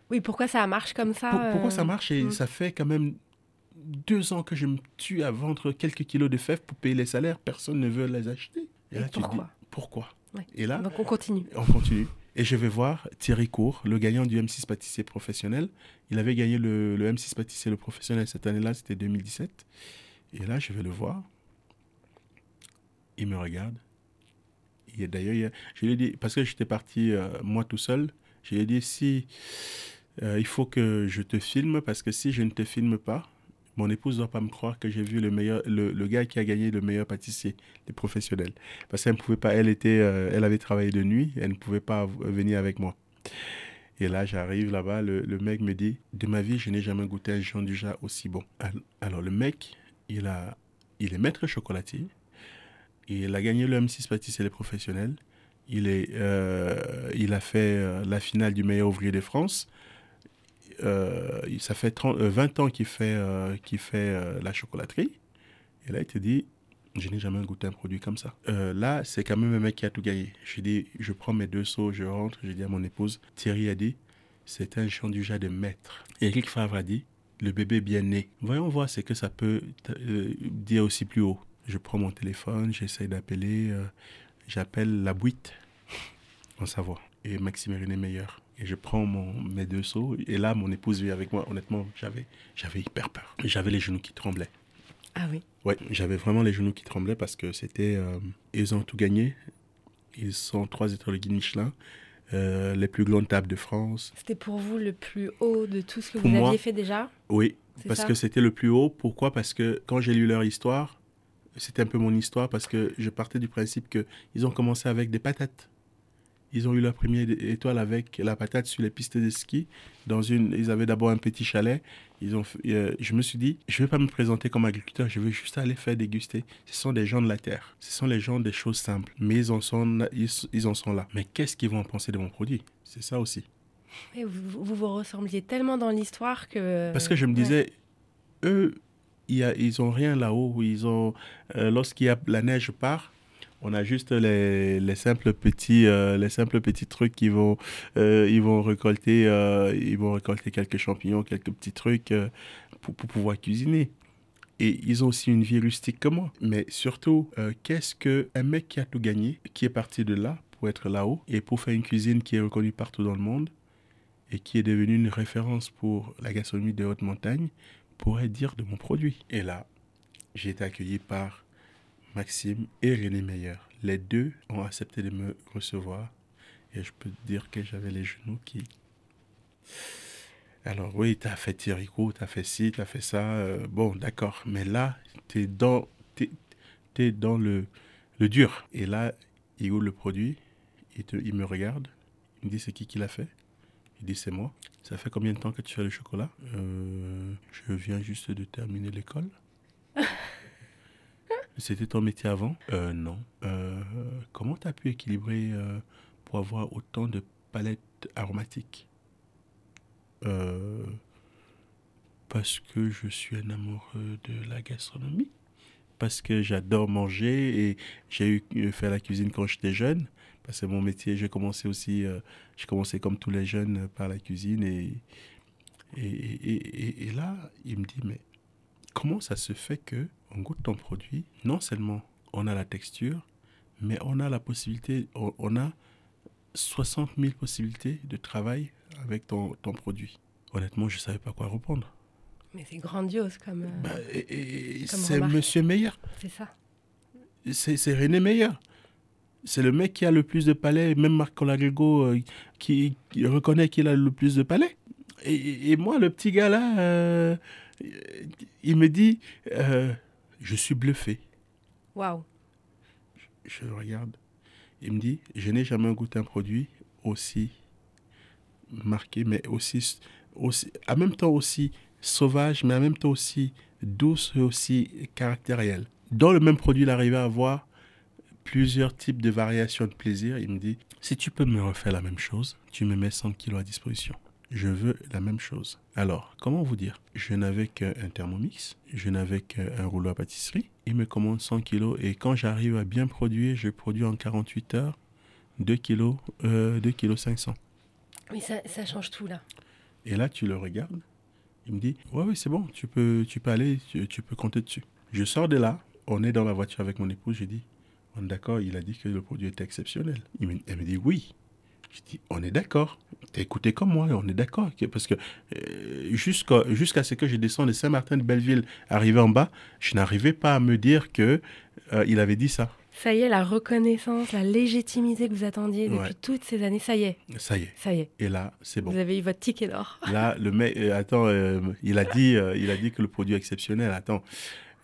Speaker 1: Oui, pourquoi ça marche comme ça
Speaker 2: Pourquoi ça euh, marche Et hmm. ça fait quand même deux ans que je me tue à vendre quelques kilos de fèves pour payer les salaires. Personne ne veut les acheter.
Speaker 1: Et, là, pourquoi
Speaker 2: tu dis, pourquoi? Et là,
Speaker 1: donc on continue.
Speaker 2: On continue. Et je vais voir Thierry Cour, le gagnant du M6 pâtissier professionnel. Il avait gagné le, le M6 pâtissier le professionnel cette année-là, c'était 2017. Et là, je vais le voir. Il me regarde. D'ailleurs, je lui ai dit, parce que j'étais parti euh, moi tout seul, je lui ai dit si euh, il faut que je te filme, parce que si je ne te filme pas, mon épouse ne doit pas me croire que j'ai vu le meilleur, le, gars qui a gagné le meilleur pâtissier, des professionnels. Parce qu'elle ne pouvait pas, elle était, euh, elle avait travaillé de nuit, elle ne pouvait pas venir avec moi. Et là, j'arrive là-bas, le, mec me dit, de ma vie, je n'ai jamais goûté un Jean aussi bon. Alors, le mec, il, a, il est maître chocolatier, il a gagné le M6 pâtissier des professionnels, il, est, euh, il a fait la finale du meilleur ouvrier de France, euh, ça fait 30, 20 ans qu'il fait, euh, euh, la chocolaterie. Et là, il te dit, je n'ai jamais goûté un produit comme ça. là, c'est quand même un mec qui a tout gagné. Je dis, je prends mes deux seaux, je rentre, je dis à mon épouse, Thierry a dit, c'est un chant du de maître. Eric Favre a dit, le bébé bien né. Voyons voir ce que ça peut dire aussi plus haut. Je prends mon téléphone, j'essaie d'appeler, j'appelle la boîte en Savoie. Et Maxime René Meilleur. Et je prends mon, mes deux seaux. Et là, mon épouse vit avec moi. Honnêtement, j'avais, j'avais hyper peur. J'avais les genoux qui tremblaient.
Speaker 1: Ah oui
Speaker 2: Ouais, j'avais vraiment les genoux qui tremblaient parce que c'était. Euh, ils ont tout gagné. Ils sont trois étoiles de guide Michelin. Euh, les plus grandes tables de France.
Speaker 1: C'était pour vous le plus haut de tout ce que pour vous moi, aviez fait déjà?
Speaker 2: Oui, parce ça? que c'était le plus haut. Pourquoi? Parce que quand j'ai lu leur histoire, c'était un peu mon histoire parce que je partais du principe qu'ils ont commencé avec des patates. Ils ont eu leur première étoile avec la patate sur les pistes de ski. Dans une, ils avaient d'abord un petit chalet. Ils ont, euh, je me suis dit, je ne vais pas me présenter comme agriculteur, je veux juste aller faire déguster. Ce sont des gens de la terre. Ce sont les gens des choses simples. Mais ils en sont, ils, ils en sont là. Mais qu'est-ce qu'ils vont en penser de mon produit? C'est ça aussi.
Speaker 1: Et vous, vous, vous ressembliez tellement dans l'histoire que...
Speaker 2: Parce que je me disais, ouais. eux, il y a, ils ont rien là-haut. Ils ont, euh, lorsqu'il y a la neige part, on a juste les, les simples petits euh, les simples petits trucs qui vont euh, ils vont récolter euh, ils vont récolter quelques champignons quelques petits trucs pour, pouvoir cuisiner. Et ils ont aussi une vie rustique comme moi. Mais surtout qu'est-ce que un mec qui a tout gagné qui est parti de là pour être là-haut et pour faire une cuisine qui est reconnue partout dans le monde et qui est devenue une référence pour la gastronomie des hautes montagnes pourrait dire de mon produit. Et là j'ai été accueilli par Maxime et René Meyer. Les deux ont accepté de me recevoir et je peux te dire que j'avais les genoux qui... Alors oui, tu as fait Thierryco, tu as fait ci, tu as fait ça. Euh, bon, d'accord. Mais là, tu es dans, es, es dans le, le dur. Et là, il ouvre le produit, il, te, il me regarde, il me dit c'est qui qui l'a fait? Il dit c'est moi. Ça fait combien de temps que tu fais le chocolat? Euh, Je viens juste de terminer l'école. C'était ton métier avant? Euh, Non. Euh, comment tu as pu équilibrer euh, pour avoir autant de palettes aromatiques? Parce que je suis un amoureux de la gastronomie. Parce que j'adore manger et j'ai eu fait la cuisine quand j'étais jeune. Parce que mon métier, j'ai commencé aussi, j'ai commencé comme tous les jeunes par la cuisine. Et, et, et, et là, il me dit, mais comment ça se fait que on goûte ton produit, non seulement on a la texture, mais on a la possibilité, on, on a 60 000 possibilités de travail avec ton, ton produit? Honnêtement, je ne savais pas quoi répondre.
Speaker 1: Mais c'est grandiose comme. Euh,
Speaker 2: bah, et, et c'est Monsieur Meyer.
Speaker 1: C'est ça.
Speaker 2: C'est René Meyer. C'est le mec qui a le plus de palais, même Marc Colagrigo euh, qui, qui, reconnaît qu'il a le plus de palais. Et, et, moi, le petit gars là, euh, il me dit euh, Je suis bluffé.
Speaker 1: Waouh.
Speaker 2: Je, je regarde. Il me dit Je n'ai jamais goûté un produit aussi marqué, mais aussi, aussi, en même temps aussi sauvage, mais en même temps aussi douce et aussi caractériel. Dans le même produit, il arrivait à avoir plusieurs types de variations de plaisir. Il me dit Si tu peux me refaire la même chose, tu me mets 100 kilos à disposition je veux la même chose. Alors, comment vous dire? Je n'avais qu'un thermomix, je n'avais qu'un rouleau à pâtisserie. Il me commande 100 kilos et quand j'arrive à bien produire, je produis en 48 heures 2 kilos, euh, 2 kilos 500.
Speaker 1: Oui, ça, ça, change tout là.
Speaker 2: Et là, tu le regardes. Il me dit, ouais, oui, c'est bon, tu peux, tu peux aller, tu, tu, peux compter dessus. Je sors de là, on est dans la voiture avec mon épouse, j'ai dit, on est d'accord, il a dit que le produit était exceptionnel. Il me, elle me dit, oui, Je dis, on est d'accord. T'as écouté comme moi, on est d'accord. Parce que euh, jusqu'à ce que je descende de Saint-Martin de Belleville, arrivé en bas, je n'arrivais pas à me dire que euh, il avait dit ça.
Speaker 1: Ça y est, la reconnaissance, la légitimité que vous attendiez depuis toutes ces années, ça y est.
Speaker 2: Ça y est.
Speaker 1: Ça y est.
Speaker 2: Et là, c'est bon.
Speaker 1: Vous avez eu votre ticket d'or.
Speaker 2: Là, le mec, euh, attends, il a dit, il a dit que le produit est exceptionnel. Attends,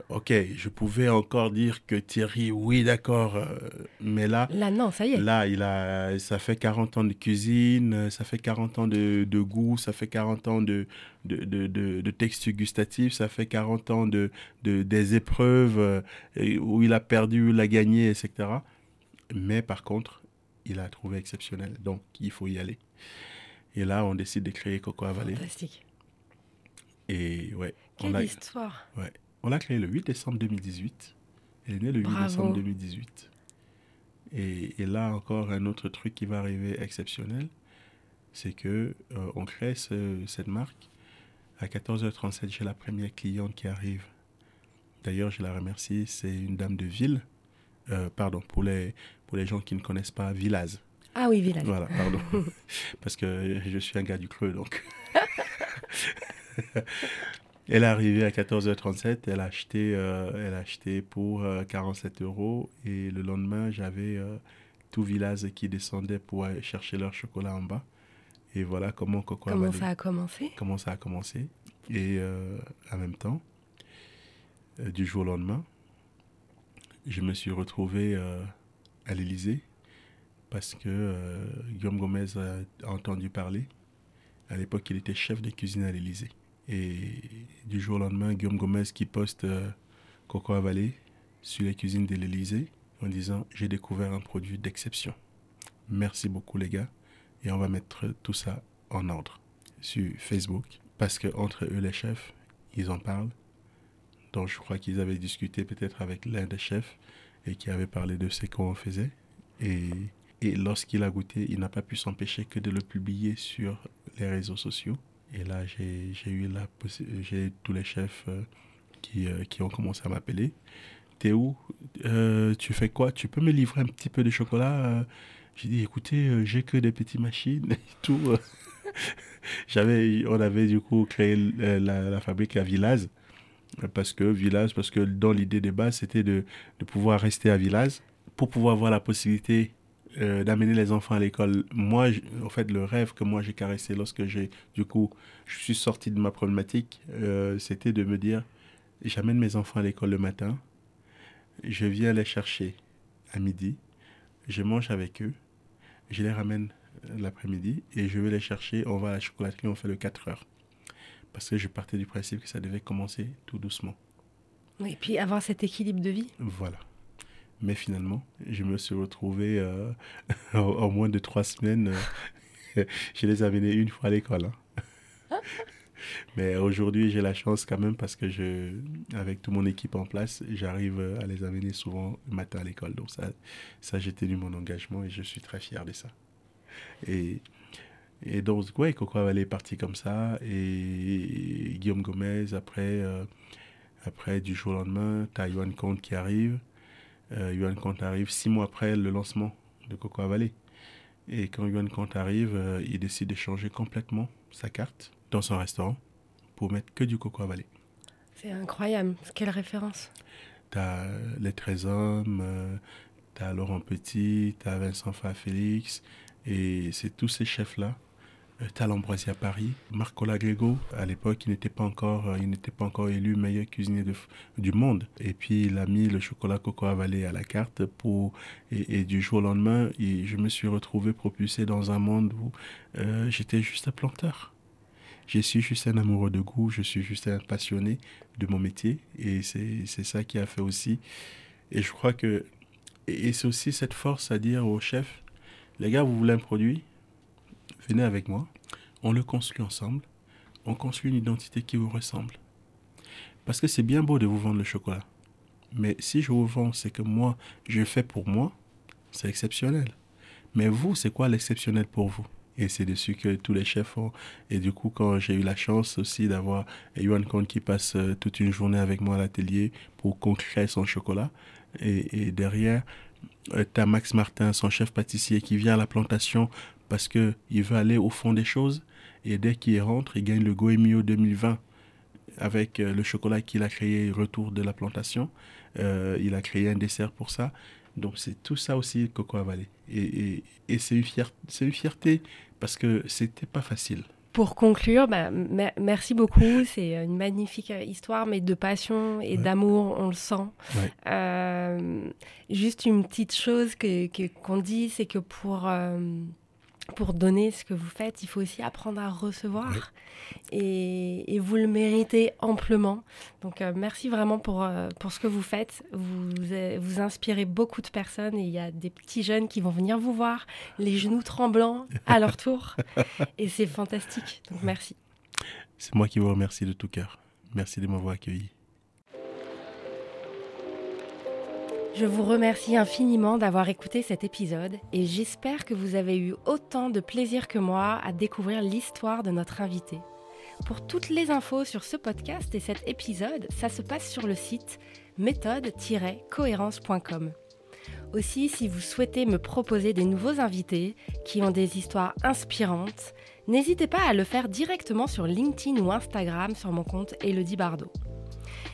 Speaker 2: ok, je pouvais encore dire que Thierry, oui, d'accord, euh, mais là.
Speaker 1: Là, non, ça y est.
Speaker 2: Là, il a, ça fait 40 ans de cuisine, ça fait 40 ans de, de goût, ça fait 40 ans de, de, de, de, texte gustatif, ça fait 40 ans de, de, des épreuves euh, où il a perdu, il a gagné, etc. Mais par contre, il a trouvé exceptionnel. Donc, il faut y aller. Et là, on décide de créer Coco à
Speaker 1: Fantastique.
Speaker 2: Et ouais.
Speaker 1: Quelle histoire.
Speaker 2: Ouais. On l'a créé le 8 décembre 2018. Elle est née le 8 décembre 2018. Et, là encore, un autre truc qui va arriver exceptionnel, c'est que euh, on crée cette marque. À 14h37, j'ai la première cliente qui arrive. D'ailleurs, je la remercie. C'est une dame de ville. Euh, pardon, pour les, pour les gens qui ne connaissent pas, Villaz.
Speaker 1: Ah oui, Villaz.
Speaker 2: Voilà, pardon. Parce que je suis un gars du Creux, donc. Elle est arrivée à 14h37, elle a acheté, euh, elle a acheté pour 47 euh, euros et le lendemain, j'avais euh, tout village qui descendait pour aller chercher leur chocolat en bas. Et voilà comment Coco
Speaker 1: Comment ça a commencé?
Speaker 2: Comment ça a commencé? Et en même temps, du jour au lendemain, je me suis retrouvé à l'Élysée parce que Guillaume Gomez a entendu parler. À l'époque, il était chef de cuisine à l'Élysée. Et du jour au lendemain, Guillaume Gomez qui poste euh, Coco sur les cuisines de l'Elysée en disant J'ai découvert un produit d'exception. Merci beaucoup, les gars. Et on va mettre tout ça en ordre sur Facebook. Parce que entre eux, les chefs, ils en parlent. Donc, je crois qu'ils avaient discuté peut-être avec l'un des chefs et qui avait parlé de ce qu'on faisait. Et lorsqu'il a goûté, il n'a pas pu s'empêcher que de le publier sur les réseaux sociaux. Et là, j'ai eu la j'ai tous les chefs euh, qui, euh, qui, ont commencé à m'appeler. T'es où? Euh, Tu fais quoi? Tu peux me livrer un petit peu de chocolat? J'ai dit, écoutez, j'ai que des petites machines et tout. J'avais, on avait du coup créé la, la fabrique à Villaz. Parce que Villaz, parce que dans l'idée de base, c'était de, de pouvoir rester à Villaz pour pouvoir avoir la possibilité euh, d'amener les enfants à l'école. Moi, en fait, le rêve que moi j'ai caressé lorsque j'ai, du coup, je suis sorti de ma problématique, euh, c'était de me dire, j'amène mes enfants à l'école le matin, je viens les chercher à midi, je mange avec eux, je les ramène l'après-midi et je vais les chercher, on va à la chocolaterie, on fait le 4 heures. Parce que je partais du principe que ça devait commencer tout doucement.
Speaker 1: et puis avoir cet équilibre de vie.
Speaker 2: Voilà. Mais finalement, je me suis retrouvé euh, en, moins de trois semaines. Euh, je les amenés une fois à l'école. Hein. Mais aujourd'hui, j'ai la chance quand même parce que je, avec toute mon équipe en place, j'arrive à les amener souvent le matin à l'école. Donc ça, ça j'ai tenu mon engagement et je suis très fier de ça. Et, et donc, ouais, Coco Valley est parti comme ça. Et Guillaume Gomez, après, euh, après du jour au lendemain, Taïwan Comte qui arrive euh, Yuan Kant arrive six mois après le lancement de Coco Valley. Et quand Yuan Kant arrive, euh, il décide de changer complètement sa carte dans son restaurant pour mettre que du Coco Valley.
Speaker 1: C'est incroyable. Quelle référence
Speaker 2: T'as les 13 hommes, euh, t'as Laurent Petit, t'as Vincent Félix, et c'est tous ces chefs-là euh, Talambroisie à Paris, Marco Lagrego, à l'époque, il n'était pas encore, euh, pas encore élu meilleur cuisinier du monde. Et puis, il a mis le chocolat coco avalé à la carte pour, et, du jour au lendemain, je me suis retrouvé propulsé dans un monde où euh, j'étais juste un planteur. Je suis juste un amoureux de goût, je suis juste un passionné de mon métier. Et c'est ça qui a fait aussi. Et je crois que, et c'est aussi cette force à dire aux chefs, les gars, vous voulez un produit? Venez avec moi, on le construit ensemble, on construit une identité qui vous ressemble. Parce que c'est bien beau de vous vendre le chocolat. Mais si je vous vends ce que moi, je fais pour moi, c'est exceptionnel. Mais vous, c'est quoi l'exceptionnel pour vous? Et c'est dessus que tous les chefs ont. Et du coup, quand j'ai eu la chance aussi d'avoir Yuan Kong qui passe euh, toute une journée avec moi à l'atelier pour qu'on son chocolat, et, et derrière, euh, tu as Max Martin, son chef pâtissier, qui vient à la plantation parce qu'il veut aller au fond des choses. Et dès qu'il rentre, il gagne le Goemio 2020 avec euh, le chocolat qu'il a créé, Retour de la plantation. Euh, il a créé un dessert pour ça. Donc c'est tout ça aussi Coco Valley. Et, et, c'est une, une, fierté parce que c'était pas facile.
Speaker 1: Pour conclure, bah, merci beaucoup. C'est une magnifique histoire, mais de passion et d'amour, on le sent. Euh, juste une petite chose qu'on que, qu'on dit, c'est que pour pour donner ce que vous faites, il faut aussi apprendre à recevoir. Et, vous le méritez amplement. Donc euh, merci vraiment pour, euh, pour ce que vous faites. Vous, vous inspirez beaucoup de personnes et il y a des petits jeunes qui vont venir vous voir, les genoux tremblants à leur tour. et c'est fantastique. Donc merci.
Speaker 2: C'est moi qui vous remercie de tout cœur. Merci de m'avoir accueilli.
Speaker 1: Je vous remercie infiniment d'avoir écouté cet épisode et j'espère que vous avez eu autant de plaisir que moi à découvrir l'histoire de notre invité. Pour toutes les infos sur ce podcast et cet épisode, ça se passe sur le site méthode-cohérence.com. Aussi, si vous souhaitez me proposer des nouveaux invités qui ont des histoires inspirantes, n'hésitez pas à le faire directement sur LinkedIn ou Instagram sur mon compte Elodie Bardot.